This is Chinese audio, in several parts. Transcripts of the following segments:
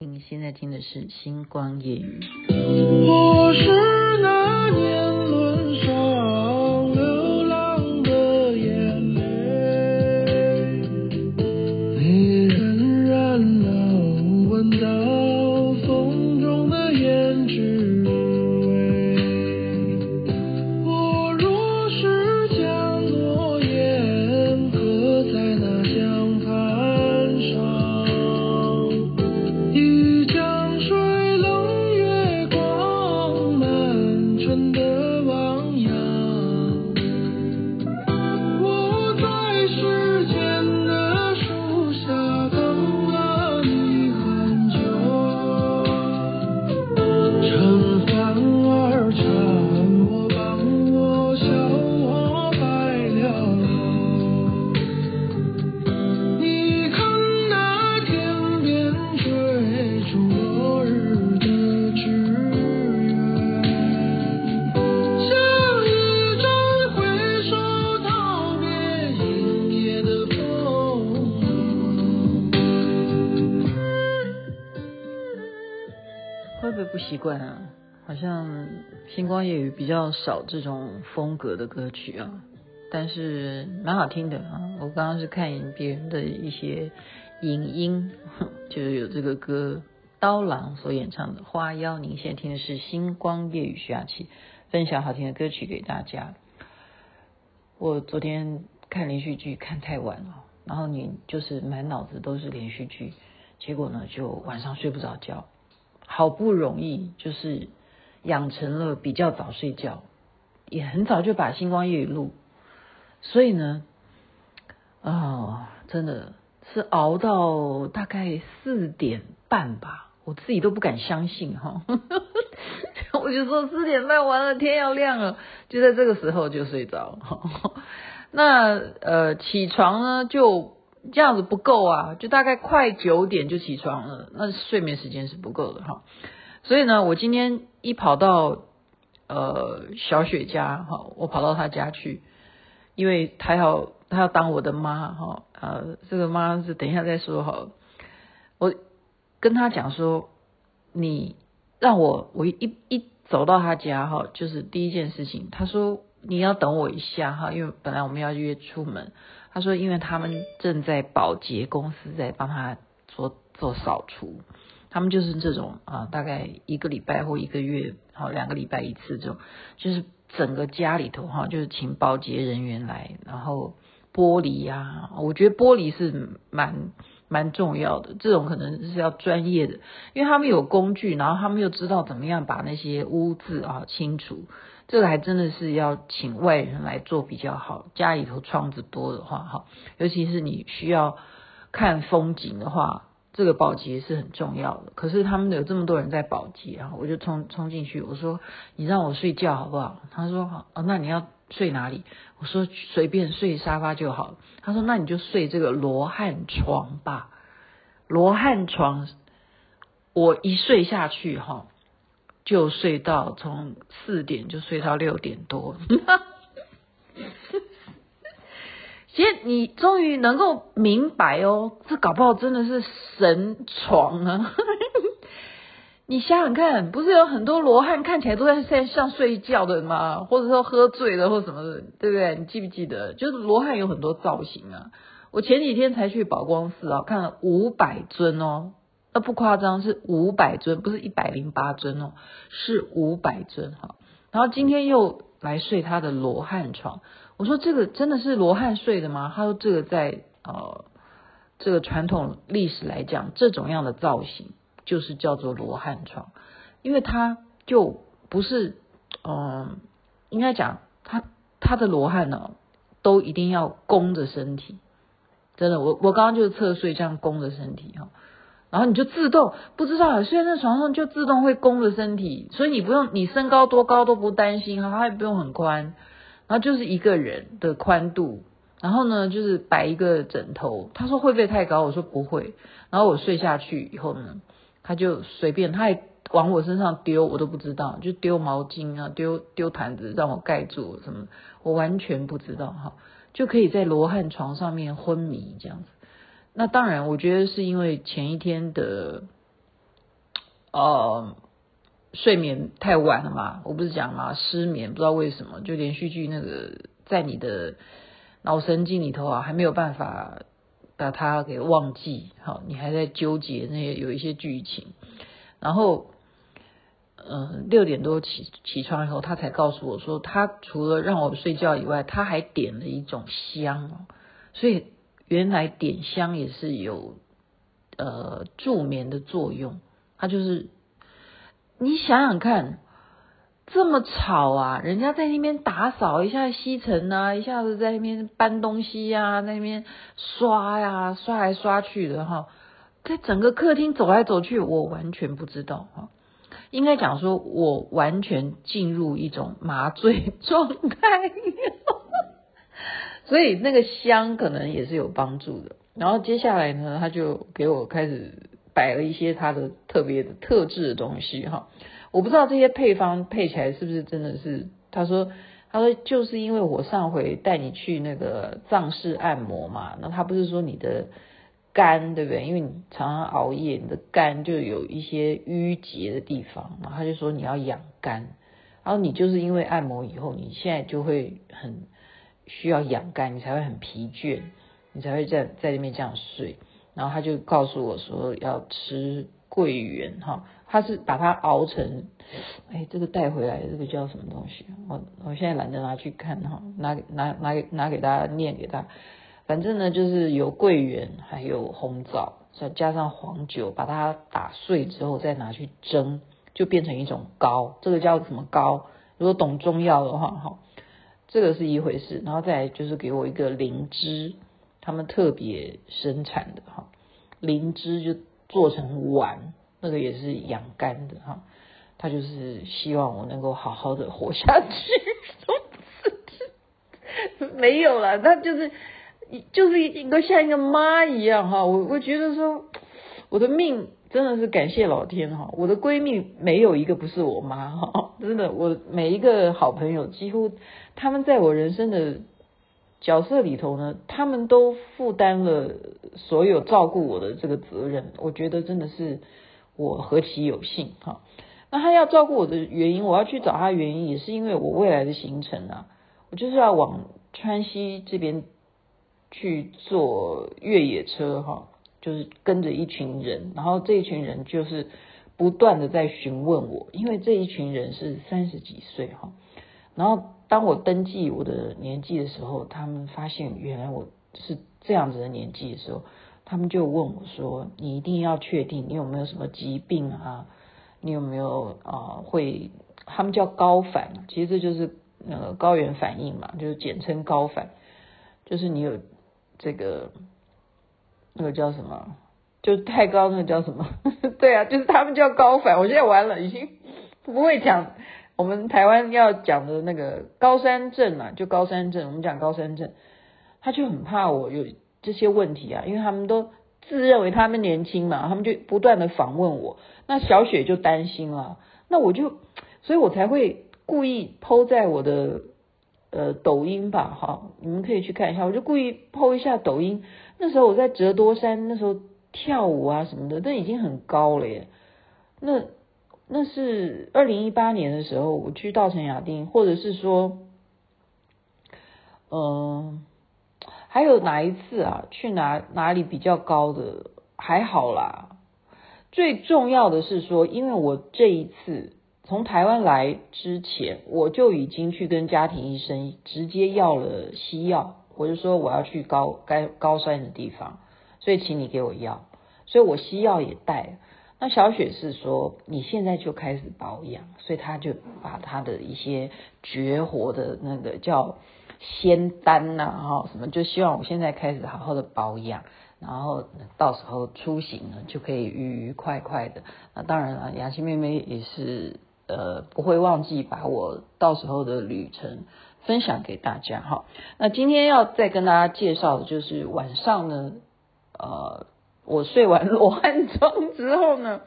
您现在听的是《星光夜语》。我是习惯啊？好像星光夜语比较少这种风格的歌曲啊，但是蛮好听的啊。我刚刚是看别人的一些影音，就是有这个歌刀郎所演唱的《花妖》。您现在听的是星光夜语徐雅琪分享好听的歌曲给大家。我昨天看连续剧看太晚了，然后你就是满脑子都是连续剧，结果呢就晚上睡不着觉。好不容易就是养成了比较早睡觉，也很早就把星光夜语录，所以呢，啊、哦，真的是熬到大概四点半吧，我自己都不敢相信哈，我就说四点半完了，天要亮了，就在这个时候就睡着，那呃起床呢就。这样子不够啊，就大概快九点就起床了，那睡眠时间是不够的哈。所以呢，我今天一跑到呃小雪家哈，我跑到她家去，因为她要她要当我的妈哈，呃，这个妈是等一下再说哈。我跟她讲说，你让我我一一走到她家哈，就是第一件事情，她说你要等我一下哈，因为本来我们要约出门。他说，因为他们正在保洁公司在帮他做做扫除，他们就是这种啊，大概一个礼拜或一个月，好两个礼拜一次这种，就是整个家里头哈，就是请保洁人员来，然后玻璃呀，我觉得玻璃是蛮蛮重要的，这种可能是要专业的，因为他们有工具，然后他们又知道怎么样把那些污渍啊清除。这个还真的是要请外人来做比较好。家里头窗子多的话，哈，尤其是你需要看风景的话，这个保洁是很重要的。可是他们有这么多人在保洁啊，我就冲冲进去，我说：“你让我睡觉好不好？”他说：“好，那你要睡哪里？”我说：“随便睡沙发就好。”他说：“那你就睡这个罗汉床吧。”罗汉床，我一睡下去，哈。就睡到从四点就睡到六点多，其实你终于能够明白哦，这搞不好真的是神床啊！你想想看，不是有很多罗汉看起来都在在像睡觉的吗？或者说喝醉了或什么的，对不对？你记不记得？就是罗汉有很多造型啊。我前几天才去宝光寺啊，看了五百尊哦。那不夸张，是五百尊，不是一百零八尊哦，是五百尊哈。然后今天又来睡他的罗汉床，我说这个真的是罗汉睡的吗？他说这个在呃这个传统历史来讲，这种样的造型就是叫做罗汉床，因为它就不是嗯、应该讲他他的罗汉呢，都一定要弓着身体，真的，我我刚刚就是侧睡这样弓着身体哈。然后你就自动不知道，睡在床上就自动会弓着身体，所以你不用你身高多高都不担心，它也不用很宽，然后就是一个人的宽度，然后呢就是摆一个枕头。他说会不会太高？我说不会。然后我睡下去以后呢，他就随便，他还往我身上丢，我都不知道，就丢毛巾啊，丢丢毯子让我盖住什么，我完全不知道哈，就可以在罗汉床上面昏迷这样子。那当然，我觉得是因为前一天的呃睡眠太晚了嘛，我不是讲嘛，失眠不知道为什么，就连续剧那个在你的脑神经里头啊，还没有办法把它给忘记，好，你还在纠结那些有一些剧情，然后。嗯，六点多起起床以后，他才告诉我说，他除了让我睡觉以外，他还点了一种香哦。所以原来点香也是有呃助眠的作用。他就是你想想看，这么吵啊，人家在那边打扫一下吸尘啊，一下子在那边搬东西呀、啊，那边刷呀、啊，刷来刷去的哈，在整个客厅走来走去，我完全不知道哈。应该讲说，我完全进入一种麻醉状态，所以那个香可能也是有帮助的。然后接下来呢，他就给我开始摆了一些他的特别的特制的东西哈。我不知道这些配方配起来是不是真的是。他说，他说就是因为我上回带你去那个藏式按摩嘛，那他不是说你的。肝对不对？因为你常常熬夜，你的肝就有一些淤结的地方。然后他就说你要养肝，然后你就是因为按摩以后，你现在就会很需要养肝，你才会很疲倦，你才会在在那边这样睡。然后他就告诉我说要吃桂圆哈，他是把它熬成，哎，这个带回来这个叫什么东西？我我现在懒得拿去看哈，拿拿拿给拿给大家念给他。反正呢，就是有桂圆，还有红枣，再加上黄酒，把它打碎之后再拿去蒸，就变成一种膏。这个叫什么膏？如果懂中药的话，哈，这个是一回事。然后再来就是给我一个灵芝，他们特别生产的哈，灵芝就做成丸，那个也是养肝的哈。他就是希望我能够好好的活下去。没有了，他就是。就是一个像一个妈一样哈，我我觉得说我的命真的是感谢老天哈，我的闺蜜没有一个不是我妈哈，真的，我每一个好朋友几乎他们在我人生的角色里头呢，他们都负担了所有照顾我的这个责任，我觉得真的是我何其有幸哈。那他要照顾我的原因，我要去找他原因，也是因为我未来的行程啊，我就是要往川西这边。去坐越野车哈，就是跟着一群人，然后这一群人就是不断的在询问我，因为这一群人是三十几岁哈，然后当我登记我的年纪的时候，他们发现原来我是这样子的年纪的时候，他们就问我说：“你一定要确定你有没有什么疾病啊？你有没有啊会？他们叫高反，其实这就是呃高原反应嘛，就是简称高反，就是你有。”这个那个叫什么？就太高，那个叫什么？对啊，就是他们叫高反。我现在完了，已经不会讲我们台湾要讲的那个高山症嘛，就高山症。我们讲高山症，他就很怕我有这些问题啊，因为他们都自认为他们年轻嘛，他们就不断的访问我。那小雪就担心了，那我就，所以我才会故意 po 在我的。呃，抖音吧，哈，你们可以去看一下。我就故意 po 一下抖音。那时候我在折多山，那时候跳舞啊什么的，那已经很高了耶。那那是二零一八年的时候，我去稻城亚丁，或者是说，嗯、还有哪一次啊？去哪哪里比较高的？还好啦。最重要的是说，因为我这一次。从台湾来之前，我就已经去跟家庭医生直接要了西药，我就说我要去高该高山的地方，所以请你给我药，所以我西药也带。那小雪是说你现在就开始保养，所以他就把他的一些绝活的那个叫仙丹呐，哈，什么就希望我现在开始好好的保养。然后到时候出行呢就可以愉愉快快的。那当然了，雅琪妹妹也是。呃，不会忘记把我到时候的旅程分享给大家哈。那今天要再跟大家介绍的就是晚上呢，呃，我睡完罗汉妆之后呢，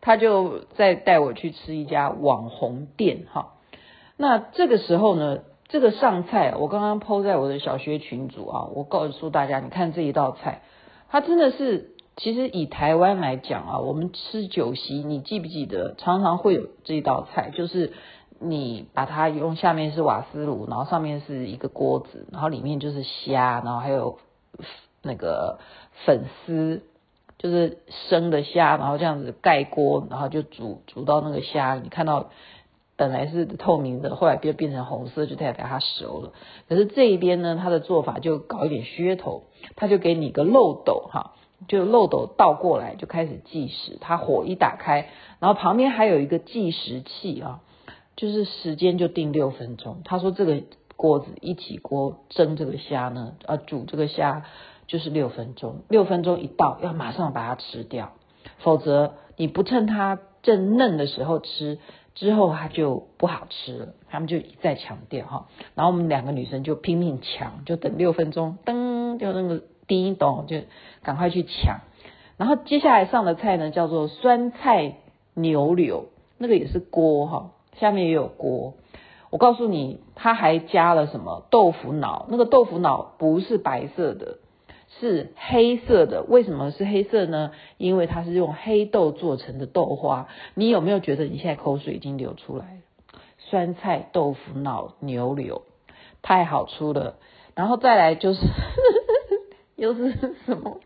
他就再带我去吃一家网红店哈。那这个时候呢，这个上菜，我刚刚 po 在我的小学群组啊，我告诉大家，你看这一道菜，它真的是其实以台湾来讲啊，我们吃酒席，你记不记得常常会有这一道菜，就是你把它用下面是瓦斯炉，然后上面是一个锅子，然后里面就是虾，然后还有那个粉丝，就是生的虾，然后这样子盖锅，然后就煮煮到那个虾，你看到。本来是透明的，后来就变成红色，就代表它熟了。可是这一边呢，它的做法就搞一点噱头，它就给你个漏斗哈，就漏斗倒过来就开始计时。它火一打开，然后旁边还有一个计时器啊，就是时间就定六分钟。他说这个锅子一起锅蒸这个虾呢，啊煮这个虾就是六分钟，六分钟一到要马上把它吃掉，否则你不趁它正嫩的时候吃。之后它就不好吃了，他们就一再强调哈，然后我们两个女生就拼命抢，就等六分钟，噔，就那个叮咚，就赶快去抢。然后接下来上的菜呢，叫做酸菜牛柳，那个也是锅哈，下面也有锅。我告诉你，它还加了什么豆腐脑，那个豆腐脑不是白色的。是黑色的，为什么是黑色呢？因为它是用黑豆做成的豆花。你有没有觉得你现在口水已经流出来？酸菜豆腐脑牛柳太好吃了，然后再来就是 又是什么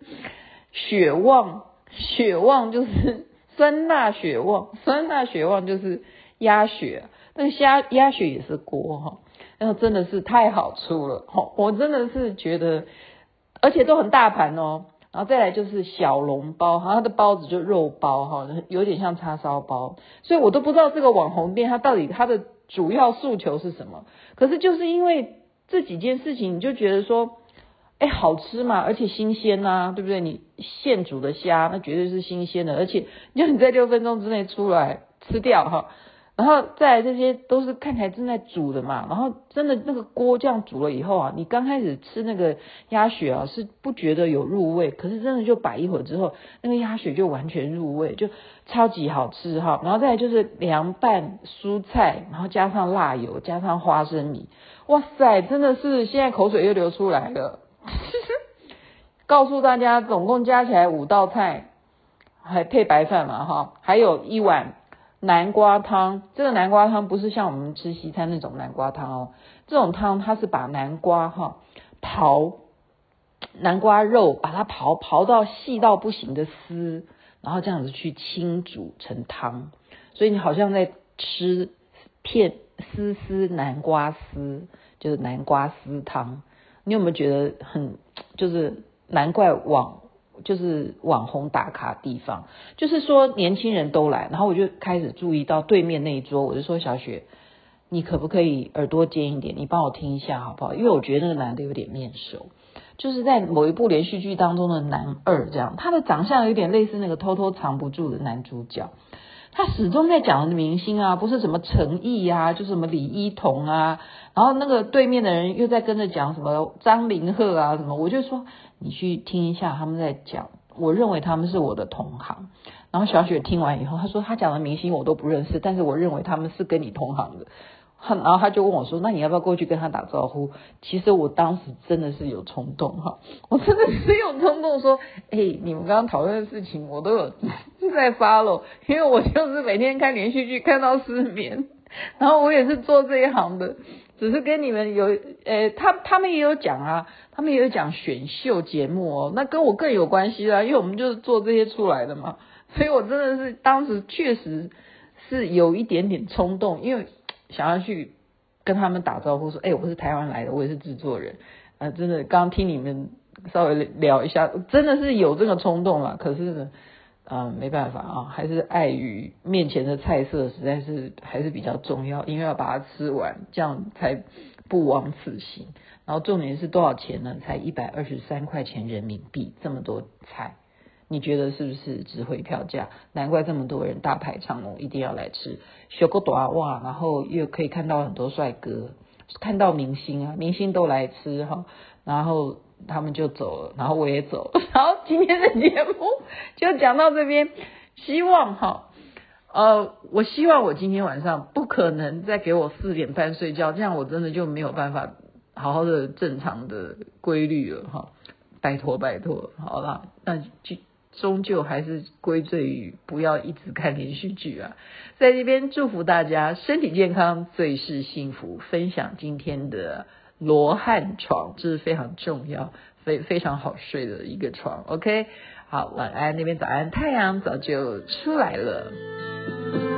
血旺？血旺就是酸辣血旺，酸辣血旺就是鸭血，那个虾鸭血也是锅哈，然后真的是太好吃了，我真的是觉得。而且都很大盘哦，然后再来就是小笼包，哈，它的包子就肉包哈，有点像叉烧包，所以我都不知道这个网红店它到底它的主要诉求是什么。可是就是因为这几件事情，你就觉得说，哎，好吃嘛，而且新鲜呐，对不对？你现煮的虾，那绝对是新鲜的，而且你就你在六分钟之内出来吃掉哈。然后再来这些都是看起来正在煮的嘛，然后真的那个锅这样煮了以后啊，你刚开始吃那个鸭血啊是不觉得有入味，可是真的就摆一会儿之后，那个鸭血就完全入味，就超级好吃哈。然后再来就是凉拌蔬菜，然后加上辣油，加上花生米，哇塞，真的是现在口水又流出来了。告诉大家，总共加起来五道菜，还配白饭嘛哈，还有一碗。南瓜汤，这个南瓜汤不是像我们吃西餐那种南瓜汤哦，这种汤它是把南瓜哈刨，南瓜肉把它刨刨到细到不行的丝，然后这样子去清煮成汤，所以你好像在吃片丝丝南瓜丝，就是南瓜丝汤。你有没有觉得很就是难怪网？就是网红打卡地方，就是说年轻人都来，然后我就开始注意到对面那一桌，我就说小雪，你可不可以耳朵尖一点，你帮我听一下好不好？因为我觉得那个男的有点面熟，就是在某一部连续剧当中的男二这样，他的长相有点类似那个偷偷藏不住的男主角，他始终在讲的明星啊，不是什么陈毅啊，就是什么李一桐啊，然后那个对面的人又在跟着讲什么张凌赫啊什么，我就说。你去听一下他们在讲，我认为他们是我的同行。然后小雪听完以后，她说她讲的明星我都不认识，但是我认为他们是跟你同行的。然后他就问我说：“那你要不要过去跟他打招呼？”其实我当时真的是有冲动哈，我真的是有冲动说：“哎，你们刚刚讨论的事情我都有在 follow，因为我就是每天看连续剧看到失眠，然后我也是做这一行的。”只是跟你们有，呃，他他们也有讲啊，他们也有讲选秀节目哦，那跟我更有关系啦，因为我们就是做这些出来的嘛，所以我真的是当时确实是有一点点冲动，因为想要去跟他们打招呼说，哎，我是台湾来的，我也是制作人，呃，真的刚听你们稍微聊一下，真的是有这个冲动啦，可是呢。啊、嗯，没办法啊，还是碍于面前的菜色实在是还是比较重要，因为要把它吃完，这样才不枉此行。然后重点是多少钱呢？才一百二十三块钱人民币，这么多菜，你觉得是不是值回票价？难怪这么多人大排长龙，一定要来吃。小个短袜，然后又可以看到很多帅哥，看到明星啊，明星都来吃哈，然后。他们就走了，然后我也走了。然后今天的节目就讲到这边，希望哈，呃，我希望我今天晚上不可能再给我四点半睡觉，这样我真的就没有办法好好的正常的规律了哈。拜托拜托，好了，那就终究还是归罪于不要一直看连续剧啊。在这边祝福大家身体健康，最是幸福。分享今天的罗汉床，这是非常重要、非非常好睡的一个床。OK，好，晚安，那边早安，太阳早就出来了。